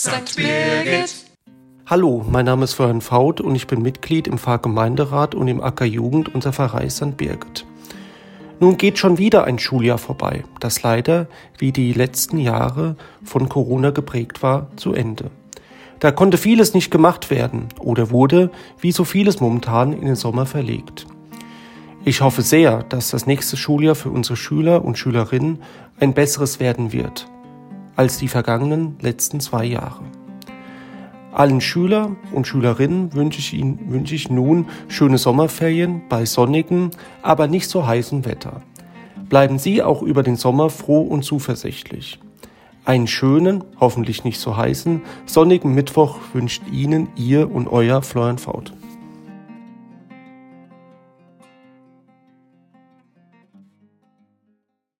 St. Birgit. Hallo, mein Name ist Florian Faut und ich bin Mitglied im Pfarrgemeinderat und im Acker Jugend unser Pfarrei St. Birgit. Nun geht schon wieder ein Schuljahr vorbei, das leider, wie die letzten Jahre, von Corona geprägt war, zu Ende. Da konnte vieles nicht gemacht werden oder wurde, wie so vieles momentan, in den Sommer verlegt. Ich hoffe sehr, dass das nächste Schuljahr für unsere Schüler und Schülerinnen ein besseres werden wird als die vergangenen letzten zwei Jahre. Allen Schüler und Schülerinnen wünsche ich Ihnen wünsche ich nun schöne Sommerferien bei sonnigem, aber nicht so heißem Wetter. Bleiben Sie auch über den Sommer froh und zuversichtlich. Einen schönen, hoffentlich nicht so heißen, sonnigen Mittwoch wünscht Ihnen Ihr und Euer Florian Faut.